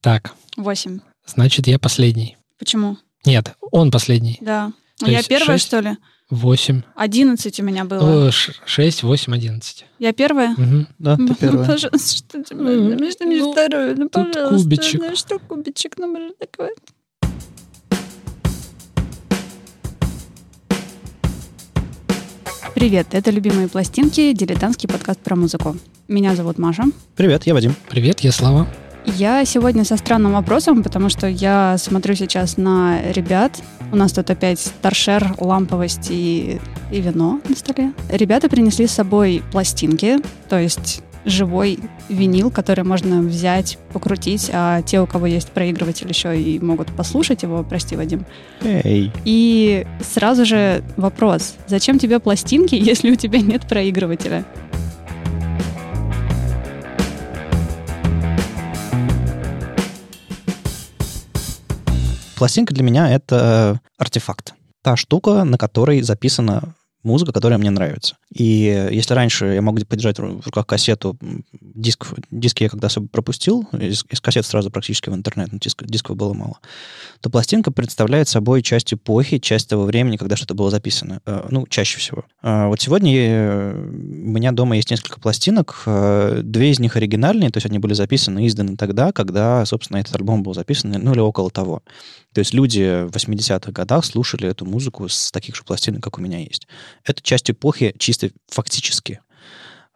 Так, Восемь. значит, я последний. Почему? Нет, он последний. Да. То я первая, шесть? что ли? Восемь. Одиннадцать у меня было. Шесть, восемь, одиннадцать. Я первая? Мгм. Да, ты Ну, первая. Пожалуйста, что ты Ну, мне что мне ну? Ну, тут пожалуйста. кубичек. Ну, что кубичек? Ну, может, такое. Привет, это «Любимые пластинки», дилетантский подкаст про музыку. Меня зовут Маша. Привет, я Вадим. Привет, я Слава. Я сегодня со странным вопросом, потому что я смотрю сейчас на ребят. У нас тут опять торшер, ламповость и, и вино на столе. Ребята принесли с собой пластинки, то есть живой винил, который можно взять, покрутить, а те, у кого есть проигрыватель, еще и могут послушать его, прости, Вадим. Эй. И сразу же вопрос, зачем тебе пластинки, если у тебя нет проигрывателя? Пластинка для меня — это артефакт. Та штука, на которой записана музыка, которая мне нравится. И если раньше я мог подержать в руках кассету, диск, диски я когда особо пропустил, из, из кассет сразу практически в интернет, но диск, дисков было мало, то пластинка представляет собой часть эпохи, часть того времени, когда что-то было записано. Э, Ну, чаще всего. А Вот сегодня э, у меня дома есть несколько пластинок. э, Две из них оригинальные, то есть они были записаны и изданы тогда, когда, собственно, этот альбом был записан, ну или около того. То есть люди в 80-х годах слушали эту музыку с таких же пластинок, как у меня есть. Это часть эпохи чисто фактически.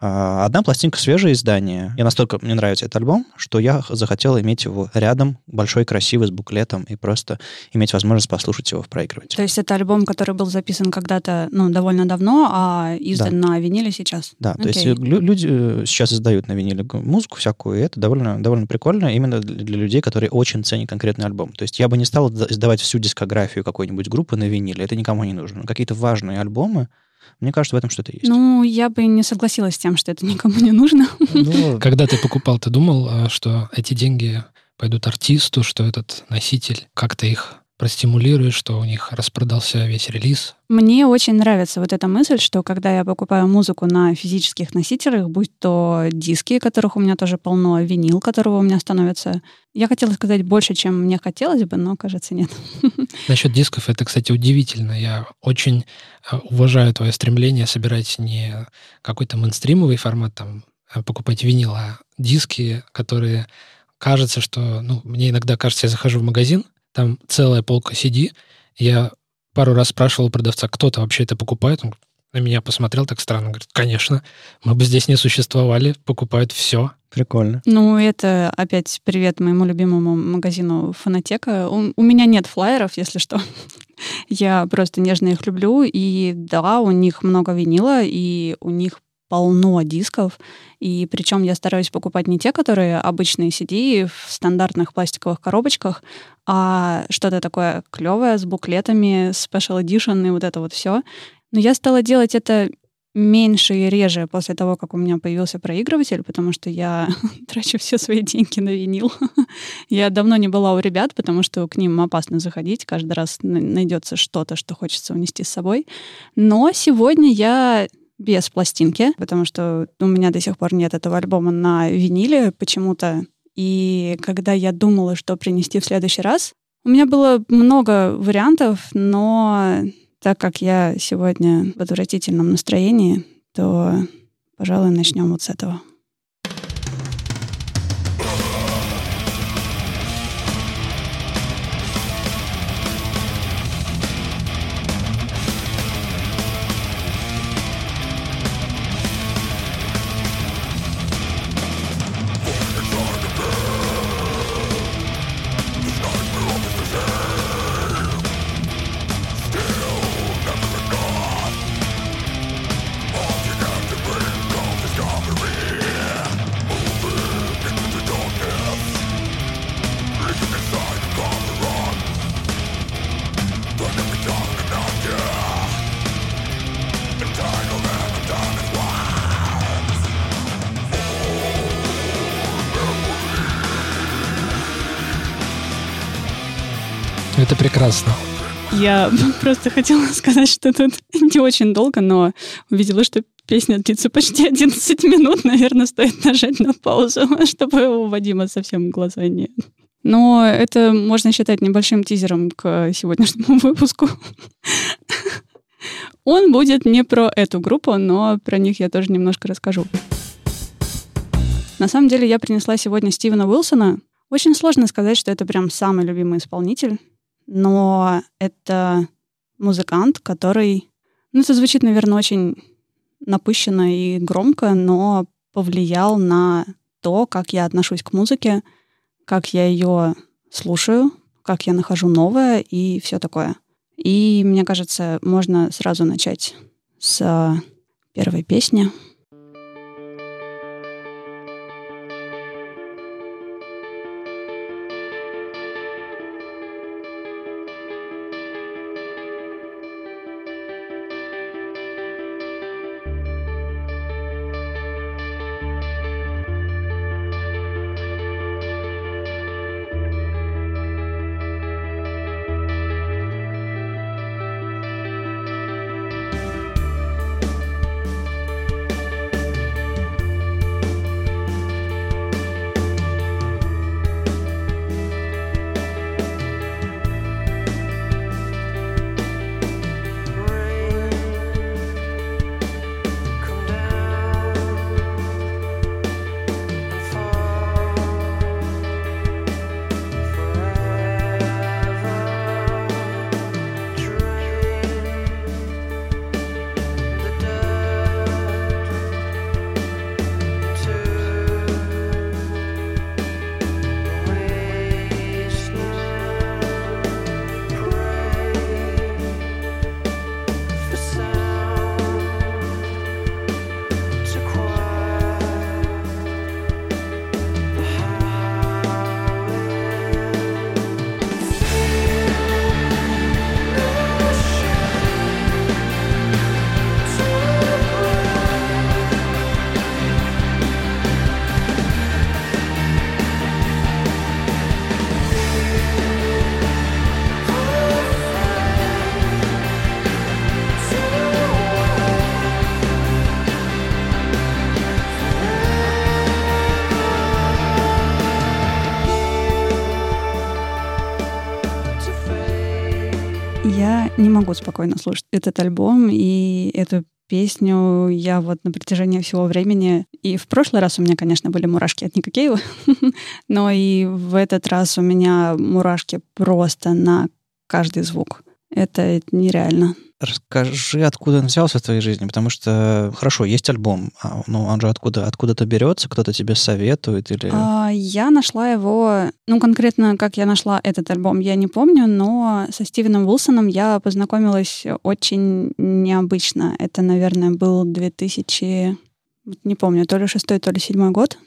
А, Одна пластинка свежее издание. Я настолько мне нравится этот альбом, что я захотел иметь его рядом, большой, красивый, с буклетом, и просто иметь возможность послушать его в проигрывателе. То есть это альбом, который был записан когда-то, ну, довольно давно, а издан на виниле сейчас? Да, то есть Окей. лю- люди э, сейчас издают на виниле музыку всякую, и это довольно, довольно прикольно именно для людей, которые очень ценят конкретный альбом. То есть я бы не стал изда- издавать всю дискографию какой-нибудь группы на виниле, это никому не нужно. Но какие-то важные альбомы, мне кажется, в этом что-то есть. Ну, я бы не согласилась с тем, что это никому не нужно. Ну, Когда ты покупал, ты думал, а, что эти деньги пойдут артисту, что этот носитель как-то их простимулирует, что у них распродался весь релиз? Мне очень нравится вот эта мысль, что когда я покупаю музыку на физических носителях, будь то диски, которых у меня тоже полно, винил, которого у меня становится... Я хотела сказать больше, чем мне хотелось бы, но, кажется, нет. Насчет дисков, это, кстати, удивительно. Я очень э, уважаю твое стремление собирать не какой-то мейнстримовый формат, там, э, покупать винил, а диски, которые кажется, что, ну, мне иногда кажется, я захожу в магазин, там целая полка CD, я пару раз спрашивал продавца, кто-то вообще это покупает, он на меня посмотрел так странно, говорит, конечно, мы бы здесь не существовали, покупают все. прикольно. Ну, это опять привет моему любимому магазину Фонотека. У, у меня нет флайеров, если что. Я просто нежно их люблю. И да, у них много винила, и у них полно дисков. И причем я стараюсь покупать не те, которые обычные CD в стандартных пластиковых коробочках, а что-то такое клевое с буклетами, special edition и вот это вот все. Но я стала делать это меньше и реже после того, как у меня появился проигрыватель, потому что я трачу все свои деньги на винил. я давно не была у ребят, потому что к ним опасно заходить. Каждый раз найдется что-то, что хочется унести с собой. Но сегодня я без пластинки, потому что у меня до сих пор нет этого альбома на виниле почему-то. И когда я думала, что принести в следующий раз, у меня было много вариантов, но так как я сегодня в отвратительном настроении, то, пожалуй, начнем вот с этого. Это прекрасно. Я просто хотела сказать, что тут не очень долго, но увидела, что песня длится почти 11 минут. Наверное, стоит нажать на паузу, чтобы у Вадима совсем глаза не... Но это можно считать небольшим тизером к сегодняшнему выпуску. Он будет не про эту группу, но про них я тоже немножко расскажу. На самом деле я принесла сегодня Стивена Уилсона. Очень сложно сказать, что это прям самый любимый исполнитель, но это музыкант, который... Ну, это звучит, наверное, очень напыщенно и громко, но повлиял на то, как я отношусь к музыке, как я ее слушаю, как я нахожу новое и все такое. И мне кажется, можно сразу начать с первой песни. Спокойно слушать этот альбом и эту песню я вот на протяжении всего времени... И в прошлый раз у меня, конечно, были мурашки от Никакеева, но и в этот раз у меня мурашки просто на каждый звук. Это нереально. Расскажи, откуда он взялся в твоей жизни, потому что, хорошо, есть альбом, а, но он же откуда, откуда-то берется, кто-то тебе советует или... А, я нашла его, ну, конкретно, как я нашла этот альбом, я не помню, но со Стивеном Уилсоном я познакомилась очень необычно. Это, наверное, был 2000, не помню, то ли шестой, то ли седьмой год.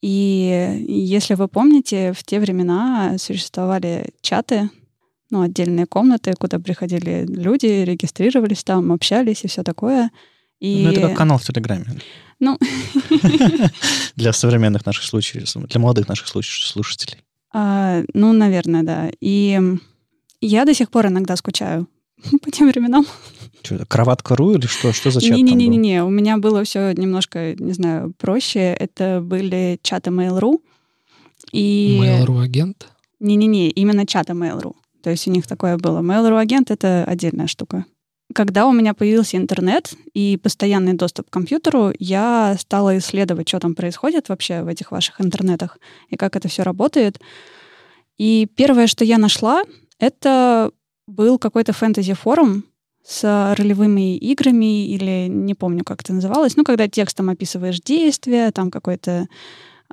И если вы помните, в те времена существовали чаты, ну, отдельные комнаты, куда приходили люди, регистрировались там, общались и все такое. И... Ну, это как канал в Телеграме. Ну... Для современных наших случаев, для молодых наших слушателей. А, ну, наверное, да. И я до сих пор иногда скучаю по тем временам. Что, кроватка.ру или что? Что за чат Не-не-не, у меня было все немножко, не знаю, проще. Это были чаты Mail.ru. И... Mail.ru агент? Не-не-не, именно чаты Mail.ru. То есть у них такое было. Mail.ru агент — это отдельная штука. Когда у меня появился интернет и постоянный доступ к компьютеру, я стала исследовать, что там происходит вообще в этих ваших интернетах и как это все работает. И первое, что я нашла, это был какой-то фэнтези-форум с ролевыми играми, или не помню, как это называлось, ну, когда текстом описываешь действия, там какой-то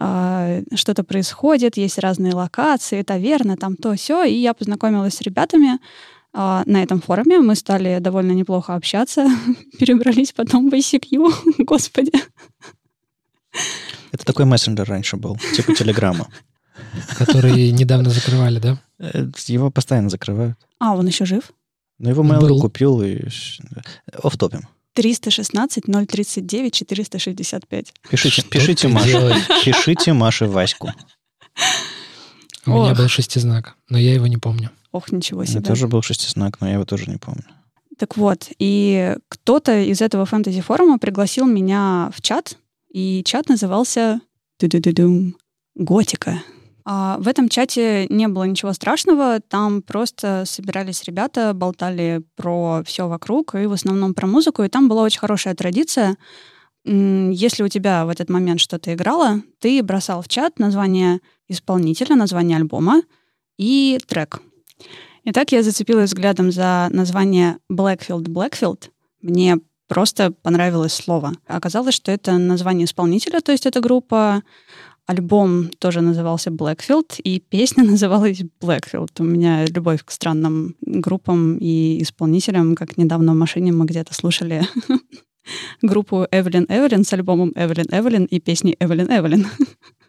а, что-то происходит, есть разные локации, таверна, там то все. И я познакомилась с ребятами а, на этом форуме. Мы стали довольно неплохо общаться, перебрались потом в ICQ, господи. Это такой мессенджер раньше был, типа Телеграма. Который недавно закрывали, да? Э, его постоянно закрывают. А, он еще жив? Ну, его Mail.ru купил и... Офтопим. 316 039 465. Пишите, пишите Маше, пишите Маше Ваську. У меня был шестизнак, но я его не помню. Ох, ничего себе. У меня тоже был шестизнак, но я его тоже не помню. Так вот, и кто-то из этого фэнтези-форума пригласил меня в чат, и чат назывался Готика. А в этом чате не было ничего страшного, там просто собирались ребята, болтали про все вокруг и в основном про музыку, и там была очень хорошая традиция. Если у тебя в этот момент что-то играло, ты бросал в чат название исполнителя, название альбома и трек. И так я зацепилась взглядом за название Blackfield Blackfield. Мне просто понравилось слово. Оказалось, что это название исполнителя, то есть это группа. Альбом тоже назывался Blackfield, и песня называлась Blackfield. У меня любовь к странным группам и исполнителям, как недавно в машине мы где-то слушали группу Эвелин Эвелин с альбомом Эвелин Эвелин и песней Эвелин Эвелин.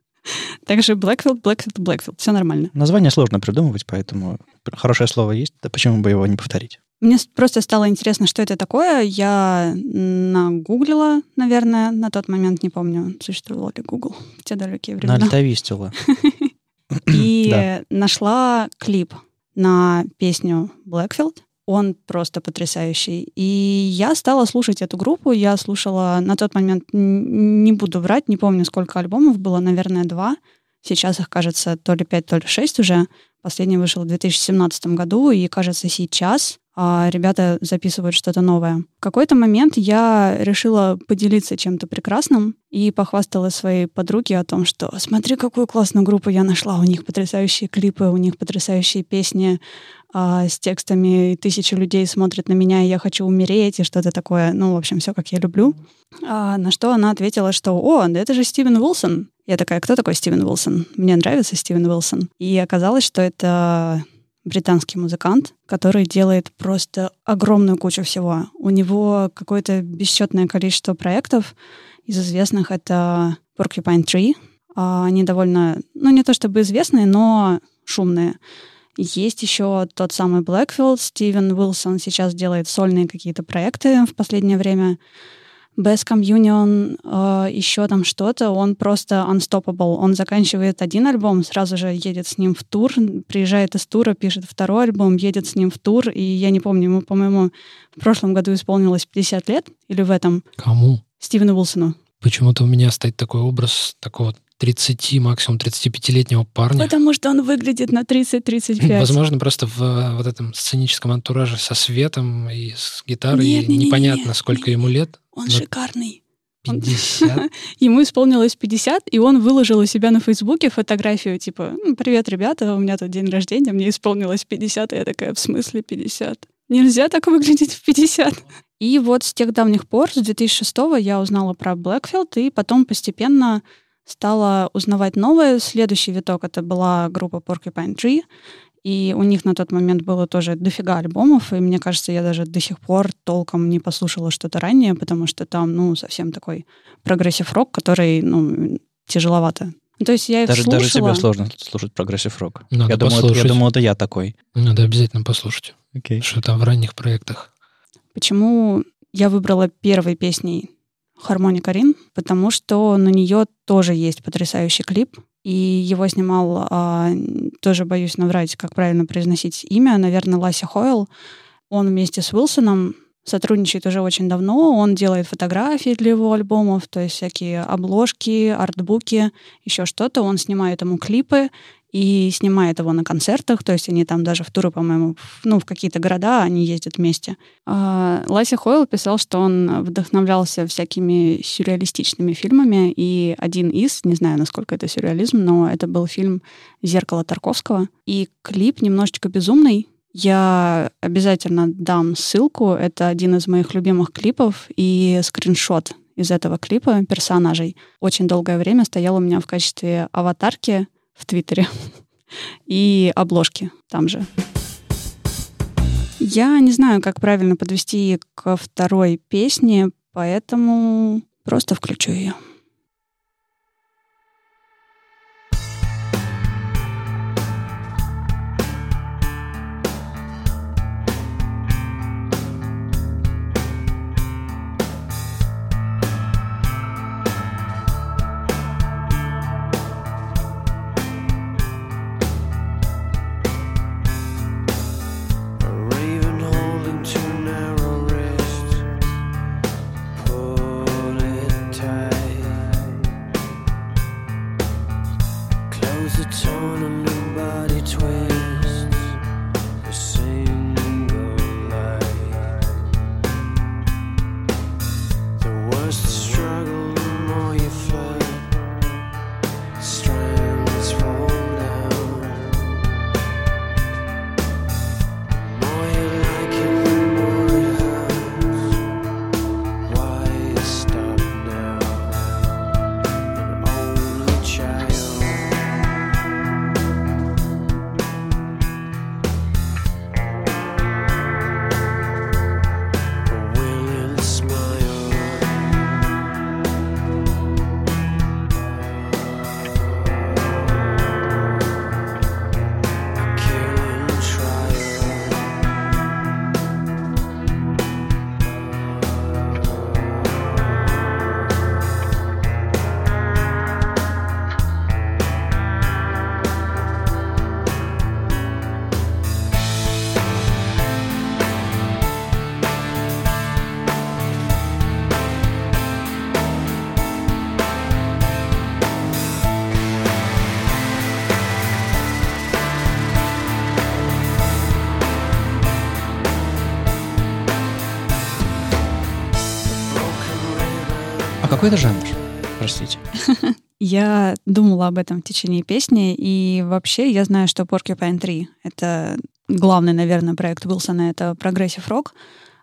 Также Blackfield, Blackfield, Blackfield. Все нормально. Название сложно придумывать, поэтому хорошее слово есть, да почему бы его не повторить? Мне просто стало интересно, что это такое. Я нагуглила, наверное, на тот момент, не помню, существовал ли Google в те далекие времена. Нальтовистила. И нашла клип на песню Blackfield. Он просто потрясающий. И я стала слушать эту группу. Я слушала на тот момент, не буду врать, не помню, сколько альбомов было, наверное, два. Сейчас их, кажется, то ли пять, то ли шесть уже. Последний вышел в 2017 году, и, кажется, сейчас а ребята записывают что-то новое. В какой-то момент я решила поделиться чем-то прекрасным и похвастала своей подруге о том, что смотри, какую классную группу я нашла, у них потрясающие клипы, у них потрясающие песни а, с текстами, и тысячи людей смотрят на меня, и я хочу умереть, и что-то такое. Ну, в общем, все, как я люблю. А, на что она ответила, что «О, да это же Стивен Уилсон». Я такая, кто такой Стивен Уилсон? Мне нравится Стивен Уилсон. И оказалось, что это британский музыкант, который делает просто огромную кучу всего. У него какое-то бесчетное количество проектов. Из известных это Porcupine Tree. А, они довольно, ну не то чтобы известные, но шумные. Есть еще тот самый Blackfield. Стивен Уилсон сейчас делает сольные какие-то проекты в последнее время. Best Communion, э, еще там что-то, он просто unstoppable. Он заканчивает один альбом, сразу же едет с ним в тур, приезжает из тура, пишет второй альбом, едет с ним в тур, и я не помню, ему, по-моему, в прошлом году исполнилось 50 лет, или в этом. Кому? Стивену Уилсону. Почему-то у меня стоит такой образ такого 30, максимум 35-летнего парня. Потому что он выглядит на 30-35. Возможно, просто в э, вот этом сценическом антураже со светом и с гитарой нет, нет, непонятно, нет, сколько ему лет. Он но... шикарный. 50? Ему исполнилось 50, и он выложил у себя на Фейсбуке фотографию, типа, «Привет, ребята, у меня тут день рождения, мне исполнилось 50». И я такая, в смысле 50? Нельзя так выглядеть в 50. И вот с тех давних пор, с 2006 я узнала про Blackfield, и потом постепенно стала узнавать новое. Следующий виток — это была группа Porcupine Tree, и у них на тот момент было тоже дофига альбомов, и мне кажется, я даже до сих пор толком не послушала что-то ранее, потому что там, ну, совсем такой прогрессив-рок, который, ну, тяжеловато. То есть я их даже, слушала. Даже тебе сложно слушать прогрессив-рок. Надо я, послушать. я думаю, это я такой. Надо обязательно послушать. Okay. Что там в ранних проектах. Почему я выбрала первой песней Harmony Korine, потому что на нее тоже есть потрясающий клип, и его снимал, а, тоже боюсь наврать, как правильно произносить имя, наверное, Лассе Хойл. Он вместе с Уилсоном сотрудничает уже очень давно. Он делает фотографии для его альбомов, то есть всякие обложки, артбуки, еще что-то. Он снимает ему клипы и снимает его на концертах, то есть они там даже в туры, по-моему, ну, в какие-то города они ездят вместе. А, Лася Хойл писал, что он вдохновлялся всякими сюрреалистичными фильмами, и один из, не знаю, насколько это сюрреализм, но это был фильм «Зеркало Тарковского», и клип немножечко безумный, я обязательно дам ссылку. Это один из моих любимых клипов и скриншот из этого клипа персонажей. Очень долгое время стоял у меня в качестве аватарки в Твиттере и обложки там же. Я не знаю, как правильно подвести ко второй песне, поэтому просто включу ее. to turn the tournament какой это жанр? Простите. Я думала об этом в течение песни, и вообще я знаю, что Porcupine 3 — это главный, наверное, проект Уилсона, это прогрессив рок,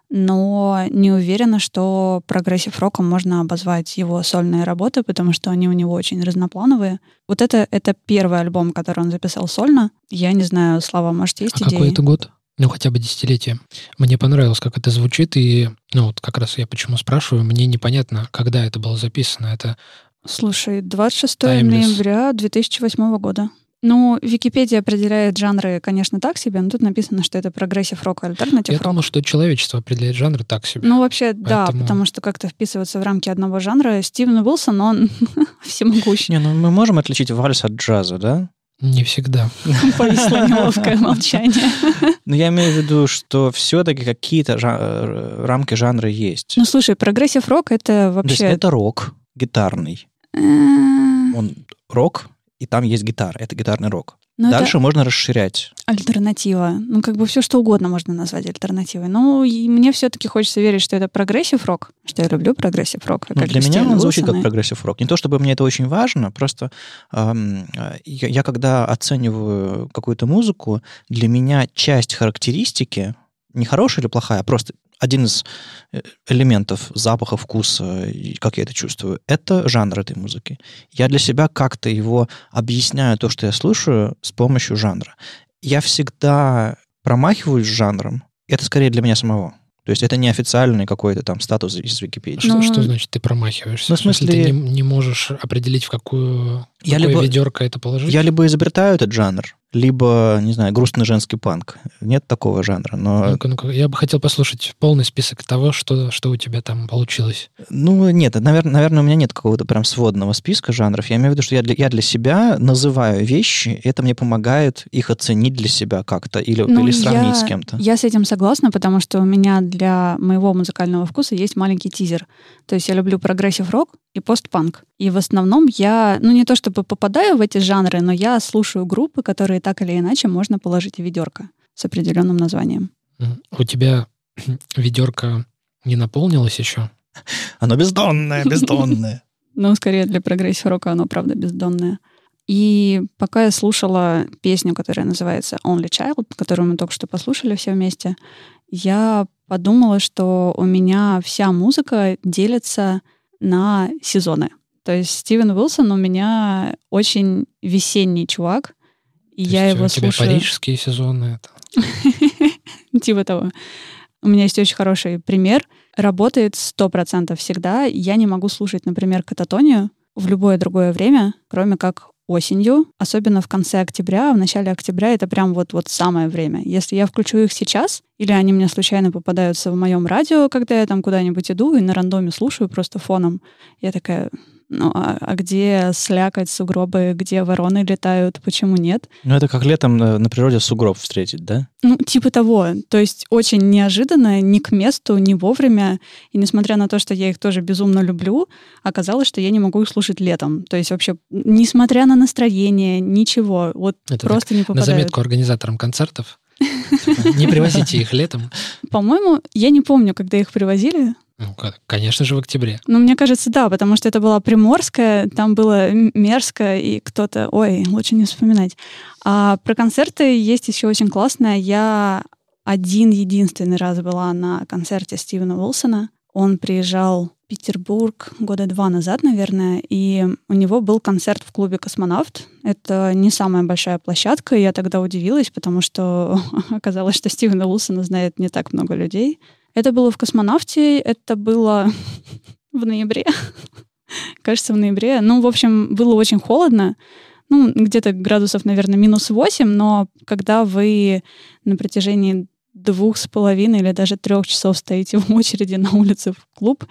но не уверена, что прогрессив роком можно обозвать его сольные работы, потому что они у него очень разноплановые. Вот это, это первый альбом, который он записал сольно. Я не знаю, Слава, может, есть а идеи? какой это год? Ну, хотя бы десятилетие. Мне понравилось, как это звучит, и, ну, вот как раз я почему спрашиваю, мне непонятно, когда это было записано. Это Слушай, 26 Timeless. ноября 2008 года. Ну, Википедия определяет жанры, конечно, так себе, но тут написано, что это прогрессив рок, alternative Я думал, что человечество определяет жанры так себе. Ну, вообще, да, Поэтому- потому что как-то вписываться в рамки одного жанра. Стивен Уилсон, он всемогущ. Не, ну мы можем отличить вальс от джаза, да? Не всегда. Повисло неловкое молчание. Но я имею в виду, что все-таки какие-то э, рамки жанра есть. Ну, слушай, прогрессив рок — это То есть вообще... это рок гитарный. э, Он рок, и там есть гитара. Это гитарный рок. Ну, это Дальше можно расширять. альтернатива. Ну, как бы все что угодно можно назвать альтернативой. Ну, и мне все-таки хочется верить, что это прогрессив рок, что я люблю прогрессив рок. Ну, для меня он звучит как прогрессив рок. Не то чтобы мне это очень важно, просто эм, я, я когда оцениваю какую-то музыку, для меня часть характеристики не хорошая или плохая, а просто один из э, элементов запаха, вкуса, и как я это чувствую, это жанр этой музыки. Я для себя как-то его объясняю, то, что я слушаю, с помощью жанра. Я всегда промахиваюсь с жанром. Это скорее для меня самого. То есть это не официальный какой-то там статус из Википедии. Что, Ну, что значит ты промахиваешься? ну, в смысле- ты не, не можешь определить, в какую Я какое либо- ведерко это положить? Я либо изобретаю этот жанр, либо, не знаю, грустный женский панк. Нет такого жанра, но... Ну-ка, ну-ка, я бы хотел послушать полный список того, что, что у тебя там получилось. Ну, нет, наверное, наверное, у меня нет какого-то прям сводного списка жанров. Я имею в виду, что я для, я для себя называю вещи, и это мне помогает их оценить для себя как-то или, Ну, или сравнить я- с кем-то. Я с этим согласна, потому что у меня для моего музыкального вкуса есть маленький тизер. То есть я люблю прогрессив рок и постпанк. И в основном я, ну не то чтобы попадаю в эти жанры, но я слушаю группы, которые так или иначе можно положить в ведерко с определенным названием. У тебя ведерко не наполнилось еще? Оно бездонное, бездонное. Ну, скорее для прогрессив рока оно, правда, бездонное. И пока я слушала песню, которая называется Only Child, которую мы только что послушали все вместе, я подумала, что у меня вся музыка делится на сезоны. То есть Стивен Уилсон у меня очень весенний чувак, и То я есть его у тебя слушаю... парижские сезоны. это- Типа того. У меня есть очень хороший пример. Работает 100% всегда. Я не могу слушать, например, кататонию в любое другое время, кроме как осенью, особенно в конце октября, в начале октября это прям вот, вот самое время. Если я включу их сейчас, или они мне случайно попадаются в моем радио, когда я там куда-нибудь иду и на рандоме слушаю просто фоном, я такая, ну а, а где слякоть, сугробы, где вороны летают, почему нет? Ну, это как летом на, на природе сугроб встретить, да? Ну, типа того. То есть очень неожиданно, не к месту, не вовремя. И несмотря на то, что я их тоже безумно люблю, оказалось, что я не могу их слушать летом. То есть вообще, несмотря на настроение, ничего, вот Это просто не На попадают. заметку организаторам концертов. Не привозите их летом. По-моему, я не помню, когда их привозили. Ну, конечно же, в октябре. Но мне кажется, да, потому что это была Приморская, там было мерзко, и кто-то... Ой, лучше не вспоминать. А про концерты есть еще очень классное. Я один единственный раз была на концерте Стивена Уилсона. Он приезжал в Петербург года два назад, наверное, и у него был концерт в клубе «Космонавт». Это не самая большая площадка, и я тогда удивилась, потому что оказалось, что Стивена Уилсона знает не так много людей. Это было в «Космонавте», это было в ноябре. Кажется, в ноябре. Ну, в общем, было очень холодно. Ну, где-то градусов, наверное, минус 8, но когда вы на протяжении двух с половиной или даже трех часов стоите в очереди на улице в клуб,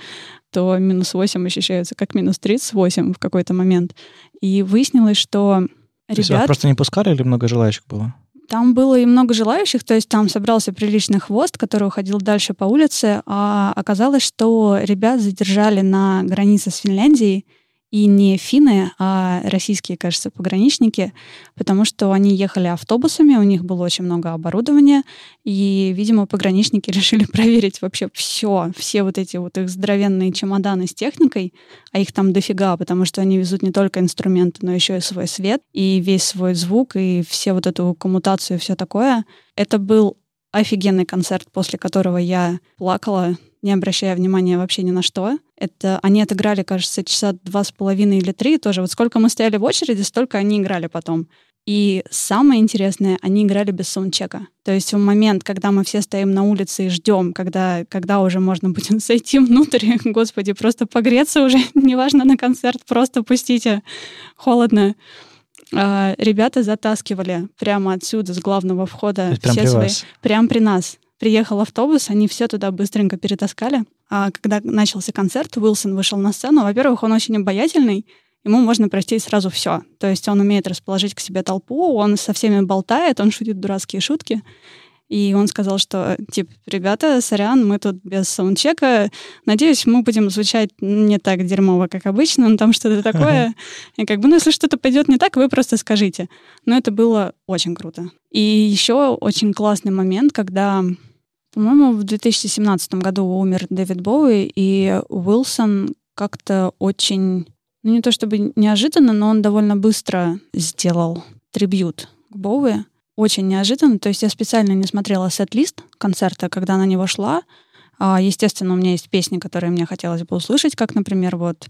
то минус 8 ощущается как минус 38 в какой-то момент. И выяснилось, что То есть вас ребят... просто не пускали или много желающих было? Там было и много желающих, то есть там собрался приличный хвост, который уходил дальше по улице, а оказалось, что ребят задержали на границе с Финляндией, И не финны, а российские, кажется, пограничники, потому что они ехали автобусами, у них было очень много оборудования, и, видимо, пограничники решили проверить вообще все, все вот эти вот их здоровенные чемоданы с техникой, а их там дофига, потому что они везут не только инструменты, но еще и свой свет, и весь свой звук, и все вот эту коммутацию, все такое. Это был офигенный концерт, после которого я плакала, не обращая внимания вообще ни на что. Это они отыграли, кажется, часа два с половиной или три тоже. Вот сколько мы стояли в очереди, столько они играли потом. И самое интересное, они играли без саундчека. То есть в момент, когда мы все стоим на улице и ждем, когда, когда уже можно будет зайти внутрь, господи, просто погреться уже, неважно на концерт, просто пустите, холодно. А, ребята затаскивали прямо отсюда, с главного входа, все свои... вас? Прям при нас. Приехал автобус, они все туда быстренько перетаскали. А когда начался концерт, Уилсон вышел на сцену. Во-первых, он очень обаятельный, ему можно простить сразу все. То есть он умеет расположить к себе толпу, он со всеми болтает, он шутит дурацкие шутки. И он сказал, что, типа, ребята, сорян, мы тут без саундчека. Надеюсь, мы будем звучать не так дерьмово, как обычно, но там что-то такое. И как бы, ну, если что-то пойдет не так, вы просто скажите. Но это было очень круто. И еще очень классный момент, когда, по-моему, в 2017 году умер Дэвид Боуи, и Уилсон как-то очень, ну, не то чтобы неожиданно, но он довольно быстро сделал трибют к Боуи очень неожиданно. То есть я специально не смотрела сет-лист концерта, когда на него шла. А, естественно, у меня есть песни, которые мне хотелось бы услышать, как, например, вот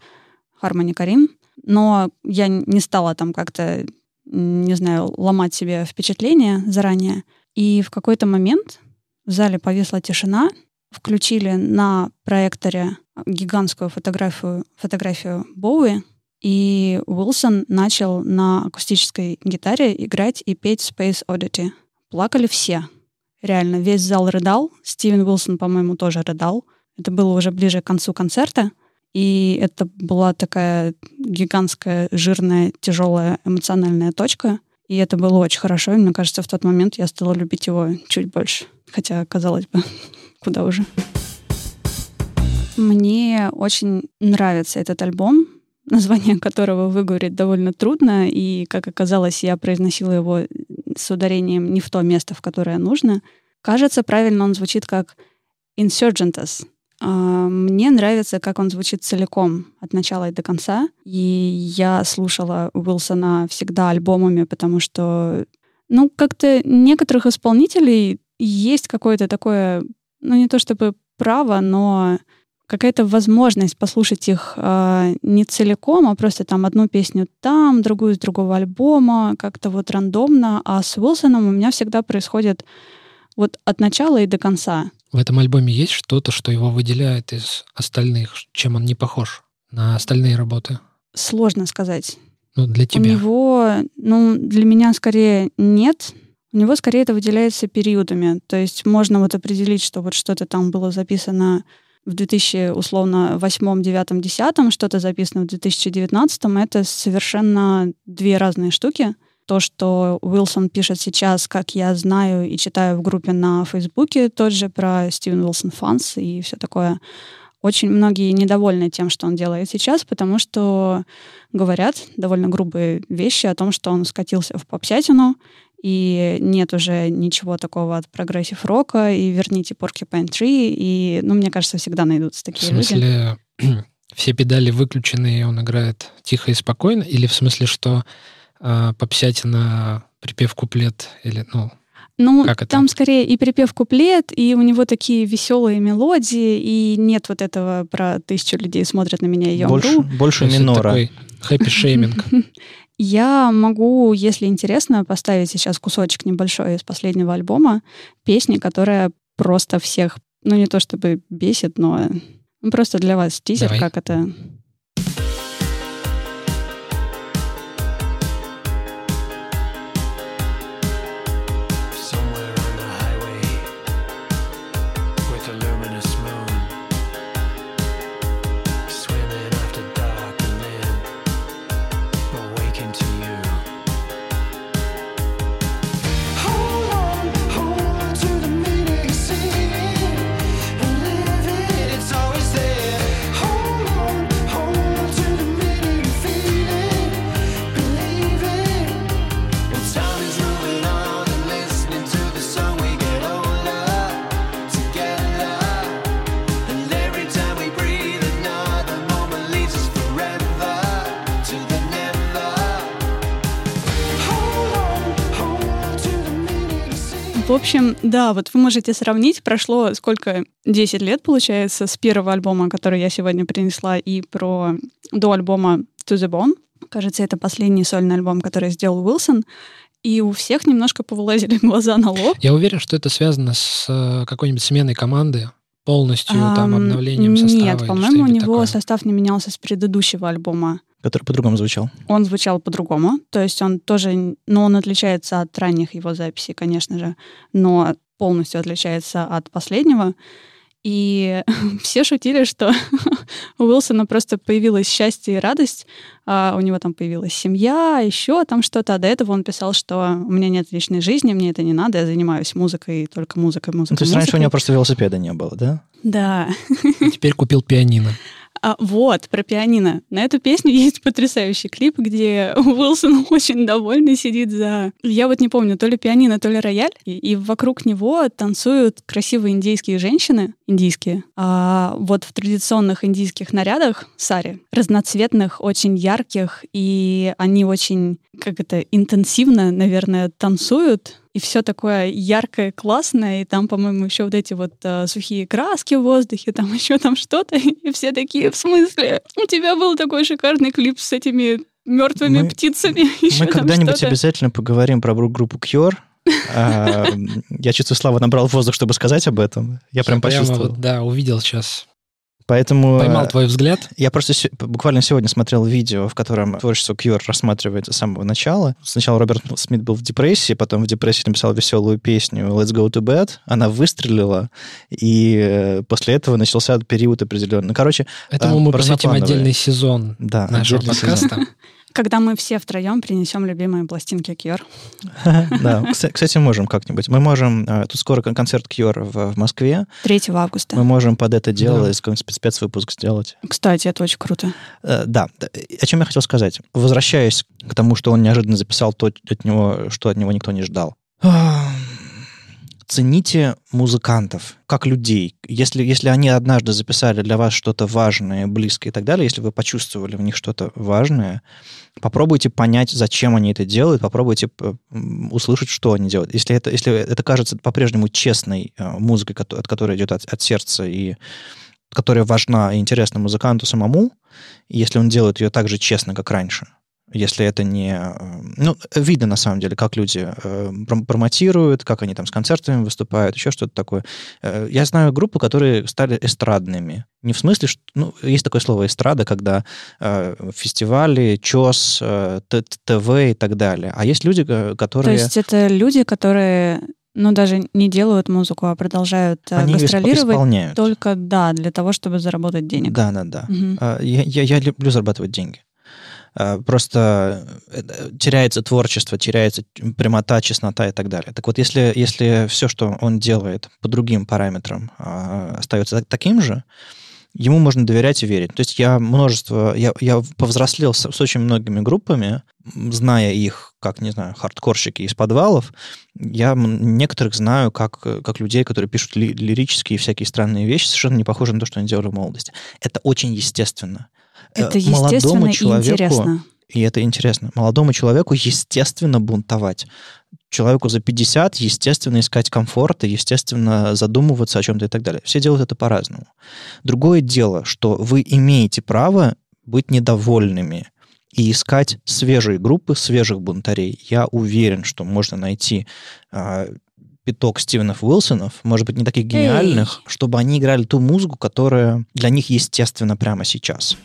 «Хармони Карим». Но я не стала там как-то, не знаю, ломать себе впечатление заранее. И в какой-то момент в зале повисла тишина, включили на проекторе гигантскую фотографию, фотографию Боуи, и Уилсон начал на акустической гитаре играть и петь Space Oddity. Плакали все. Реально, весь зал рыдал. Стивен Уилсон, по-моему, тоже рыдал. Это было уже ближе к концу концерта. И это была такая гигантская, жирная, тяжелая эмоциональная точка. И это было очень хорошо. И мне кажется, в тот момент я стала любить его чуть больше. Хотя, казалось бы, куда уже. Мне очень нравится этот альбом название которого выговорить довольно трудно, и, как оказалось, я произносила его с ударением не в то место, в которое нужно. Кажется, правильно он звучит как «insurgentas». А, мне нравится, как он звучит целиком, от начала и до конца. И я слушала Уилсона всегда альбомами, потому что, ну, как-то некоторых исполнителей есть какое-то такое, ну, не то чтобы право, но какая-то возможность послушать их э, не целиком, а просто там одну песню там, другую с другого альбома, как-то вот рандомно. А с Уилсоном у меня всегда происходит вот от начала и до конца. В этом альбоме есть что-то, что его выделяет из остальных, чем он не похож на остальные работы? Сложно сказать. Ну, для тебя. У него, ну, для меня скорее нет. У него скорее это выделяется периодами. То есть можно вот определить, что вот что-то там было записано в 2000, условно, восьмом, девятом, десятом, что-то записано в 2019, это совершенно две разные штуки. То, что Уилсон пишет сейчас, как я знаю и читаю в группе на Фейсбуке, тот же про Steven Wilson Fans и все такое. Очень многие недовольны тем, что он делает сейчас, потому что говорят довольно грубые вещи о том, что он скатился в попсятину, и нет уже ничего такого от прогрессив рока, и верните Porcupine Tree, и, ну, мне кажется, всегда найдутся такие люди. В смысле, люди. все педали выключены, и он играет тихо и спокойно? Или в смысле, что э, попсятина, припев куплет, или, ну, ну, как это? там скорее и припев куплет, и у него такие веселые мелодии, и нет вот этого про тысячу людей смотрят на меня, и я больше, умру. Больше минора. Такой хэппи-шейминг. Я могу, если интересно, поставить сейчас кусочек небольшой из последнего альбома, песни, которая просто всех, ну не то чтобы бесит, но просто для вас тизер, Давай. как это В общем, да, вот вы можете сравнить, прошло сколько, 10 лет, получается, с первого альбома, который я сегодня принесла, и про до альбома To The Bone. Кажется, это последний сольный альбом, который сделал Уилсон. И у всех немножко повылазили глаза на лоб. Я уверен, что это связано с э, какой-нибудь сменой команды, полностью там Ам, обновлением состава. Нет, по-моему, у него такое. состав не менялся с предыдущего альбома. Который по-другому звучал. Он звучал по-другому, то есть он тоже, ну, он отличается от ранних его записей, конечно же, но полностью отличается от последнего. И все шутили, что у Уилсона просто появилось счастье и радость, а у него там появилась семья, еще там что-то. А до этого он писал, что у меня нет личной жизни, мне это не надо, я занимаюсь музыкой, только музыкой, музыкой, Ну, то есть раньше у музыкой». него просто велосипеда не было, да? Да. Теперь купил пианино. А, вот, про пианино. На эту песню есть потрясающий клип, где Уилсон очень довольный сидит за... Я вот не помню, то ли пианино, то ли рояль, и, и вокруг него танцуют красивые индийские женщины, индийские, а, вот в традиционных индийских нарядах, сари, разноцветных, очень ярких, и они очень, как это, интенсивно, наверное, танцуют, и все такое яркое, классное, и там, по-моему, еще вот эти вот э, сухие краски в воздухе, там еще там что-то, и все такие, в смысле, у тебя был такой шикарный клип с этими мертвыми Мы- птицами, еще Мы когда-нибудь обязательно поговорим про группу Cure. А, Я чувствую, Слава набрал воздух, чтобы сказать об этом. Я прям почувствовал. да, увидел сейчас. Поэтому... Поймал э, твой взгляд. Я просто се- буквально сегодня смотрел видео, в котором творчество Cure рассматривается с самого начала. Сначала Роберт Смит был в депрессии, потом в депрессии написал веселую песню «Let's go to bed». Она выстрелила, и э, после этого начался период определенный. Ну, короче, Этому а, мы посвятим отдельный сезон да, нашего отдельный сезон. Когда мы все втроем принесем любимые пластинки Cure. Да, кста- кстати, можем как-нибудь. Мы можем... э, Тут скоро кон- концерт Cure в Москве. 3 августа. Мы можем под это дело Да. какой-нибудь спец- спецвыпуск сделать. Кстати, это очень круто. Э, Да, д- о чем я хотел сказать. Возвращаясь к тому, что он неожиданно записал то, от него, что от него никто не ждал. Цените музыкантов как людей. Если, если они однажды записали для вас что-то важное, близкое и так далее, если вы почувствовали в них что-то важное, попробуйте понять, зачем они это делают, попробуйте м, услышать, что они делают. Если это, если это кажется по-прежнему честной э, музыкой, от которой идет от, от сердца и которая важна и интересна музыканту самому, если он делает ее так же честно, как раньше, если это не... э, Ну, видно, на самом деле, как люди э, пром- промотируют, как они там с концертами выступают, еще что-то такое. Э, Я знаю группы, которые стали эстрадными. Не в смысле, что... Ну, есть такое слово эстрада, когда э, фестивали, ЧОС, э, ТВ и так далее. А есть люди, э, То которые... есть это люди, которые, ну, даже не делают музыку, а продолжают они гастролировать исполняют. только, да, для того, чтобы заработать денег. Да, да, да. А, Я, я, я люблю зарабатывать деньги. А, Просто э, теряется творчество, теряется прямота, честнота и так далее. Так вот, если, если все, что он делает по другим параметрам, а, остается так- таким же, ему можно доверять и верить. То есть я множество, я, я повзрослел с, с очень многими группами, зная их, как, не знаю, хардкорщики из подвалов, я некоторых знаю как, э, как людей, которые пишут ли- лирические всякие странные вещи, совершенно не похожие на то, что они делали в молодости. Это очень естественно. Э, Это молодому естественно и человеку, интересно. и это интересно, молодому человеку естественно бунтовать. Человеку за 50 естественно искать комфорта, естественно задумываться о чем-то и так далее. Все делают это по-разному. Другое дело, что вы имеете право быть недовольными и искать свежие группы, свежих бунтарей. Я уверен, что можно найти а, пяток Стивенов Уилсонов, может быть, не таких гениальных, чтобы они играли ту музыку, которая для них естественна прямо сейчас.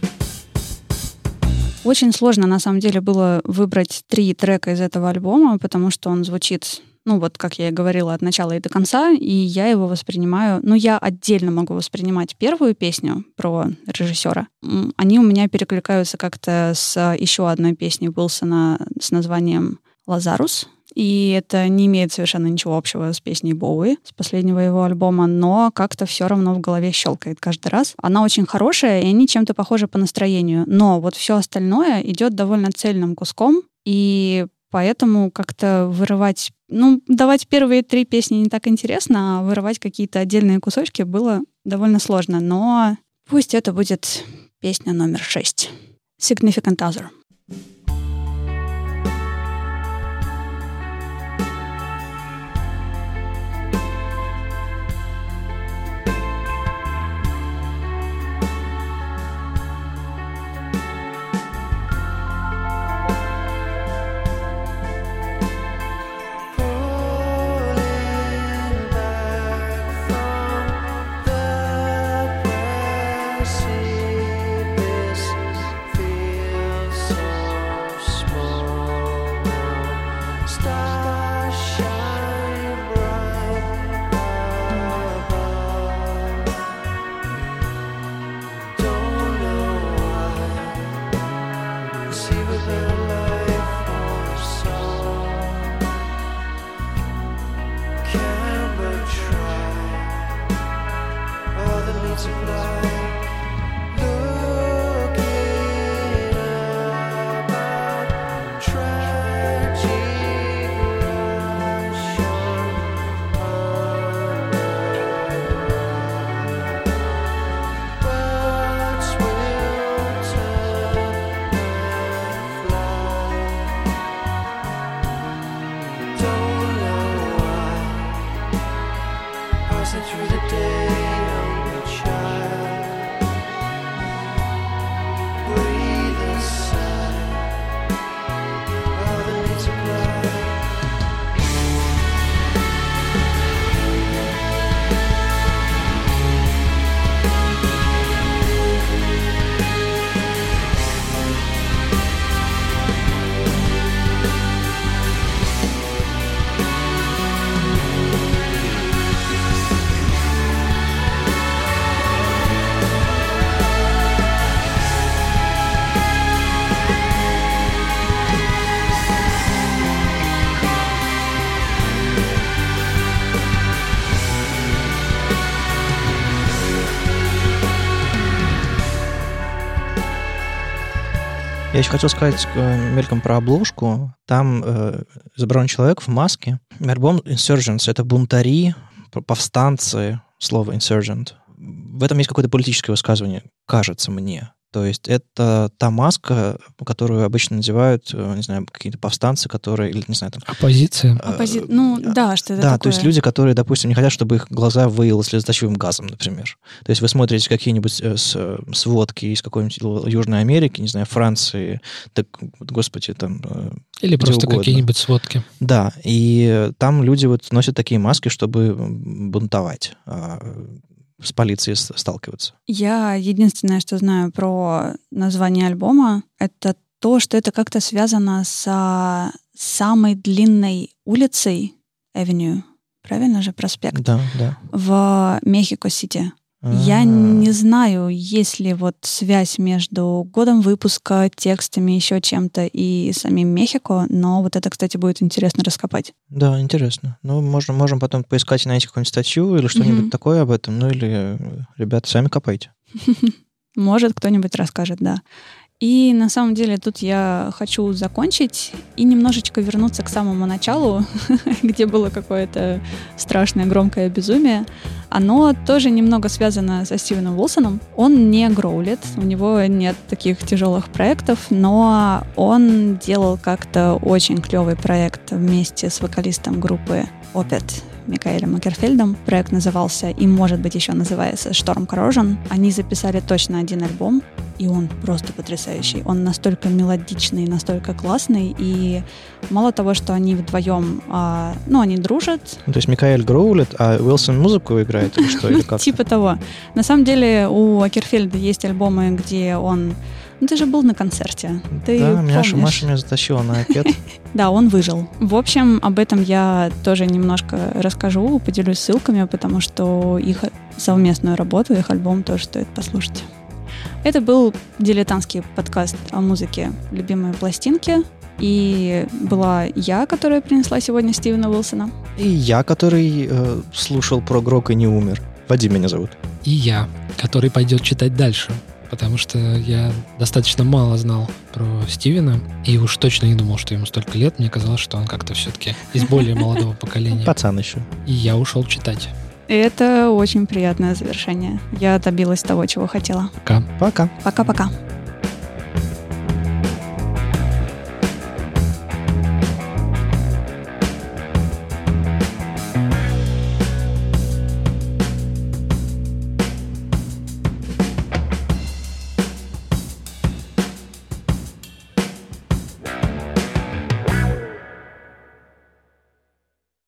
Очень сложно, на самом деле, было выбрать три трека из этого альбома, потому что он звучит, ну вот, как я и говорила, от начала и до конца, и я его воспринимаю... Ну, я отдельно могу воспринимать первую песню про режиссера. Они у меня перекликаются как-то с еще одной песней Уилсона с названием «Лазарус», и это не имеет совершенно ничего общего с песней Боуи, с последнего его альбома, но как-то все равно в голове щелкает каждый раз. Она очень хорошая, и они чем-то похожи по настроению. Но вот все остальное идет довольно цельным куском, и поэтому как-то вырывать... Ну, давать первые три песни не так интересно, а вырывать какие-то отдельные кусочки было довольно сложно. Но пусть это будет песня номер шесть. Significant Other. see. Еще хотел сказать э, мельком про обложку. Там э, изображен человек в маске. Альбом Insurgents — это бунтари, повстанцы, слово insurgent. В этом есть какое-то политическое высказывание, кажется мне. То есть это та маска, которую обычно надевают, э, не знаю, какие-то повстанцы, которые, или, не знаю, там... Оппозиция. Оппози- э, Ну, да, что это Да, такое. то есть люди, которые, допустим, не хотят, чтобы их глаза выело слезоточивым газом, например. То есть вы смотрите какие-нибудь э, э, сводки из какой-нибудь Южной Америки, не знаю, Франции, так, господи, там... э, Или где просто какие-нибудь сводки. Да, и там люди вот носят такие маски, чтобы бунтовать, а, с полицией сталкиваться. Я единственное, что знаю про название альбома, это то, что это как-то связано с самой длинной улицей Avenue, правильно же, проспект, Да, да. в Мехико-Сити. Я А, не знаю, есть ли вот связь между годом выпуска, текстами, еще чем-то и самим Мехико, но вот это, кстати, будет интересно раскопать. Да, интересно. Ну, можно, можем потом поискать и найти какую-нибудь статью или что-нибудь Мгм. такое об этом. Ну, или, э, ребята, сами копайте. Может, кто-нибудь расскажет, да. И на самом деле тут я хочу закончить и немножечко вернуться к самому началу, где было какое-то страшное громкое безумие. Оно тоже немного связано со Стивеном Уилсоном. Он не гроулит, у него нет таких тяжелых проектов, но он делал как-то очень клевый проект вместе с вокалистом группы Опет Микаэлем Макерфельдом. Проект назывался и, может быть, еще называется «Шторм Corrosion». Они записали точно один альбом, и он просто потрясающий. Он настолько мелодичный, настолько классный, и мало того, что они вдвоем, а, ну, они дружат, то есть Микаэль гроулит, а Уилсон музыку играет или что? Или как? типа того. На самом деле у Акерфельда есть альбомы, где он... Ну, ты же был на концерте. Ты да, Маша, помнишь. Маша меня затащила на iPad. Да, он выжил. В общем, об этом я тоже немножко расскажу, поделюсь ссылками, потому что их совместную работу, их альбом тоже стоит послушать. Это был дилетантский подкаст о музыке «Любимые пластинки». И была я, которая принесла сегодня Стивена Уилсона. И я, который э, слушал про Грок и не умер. Вадим меня зовут. И я, который пойдет читать дальше. Потому что я достаточно мало знал про Стивена, и уж точно не думал, что ему столько лет. Мне казалось, что он как-то все-таки из более молодого поколения. Пацан еще. И я ушел читать. И это очень приятное завершение. Я добилась того, чего хотела. Пока. Пока. Пока-пока.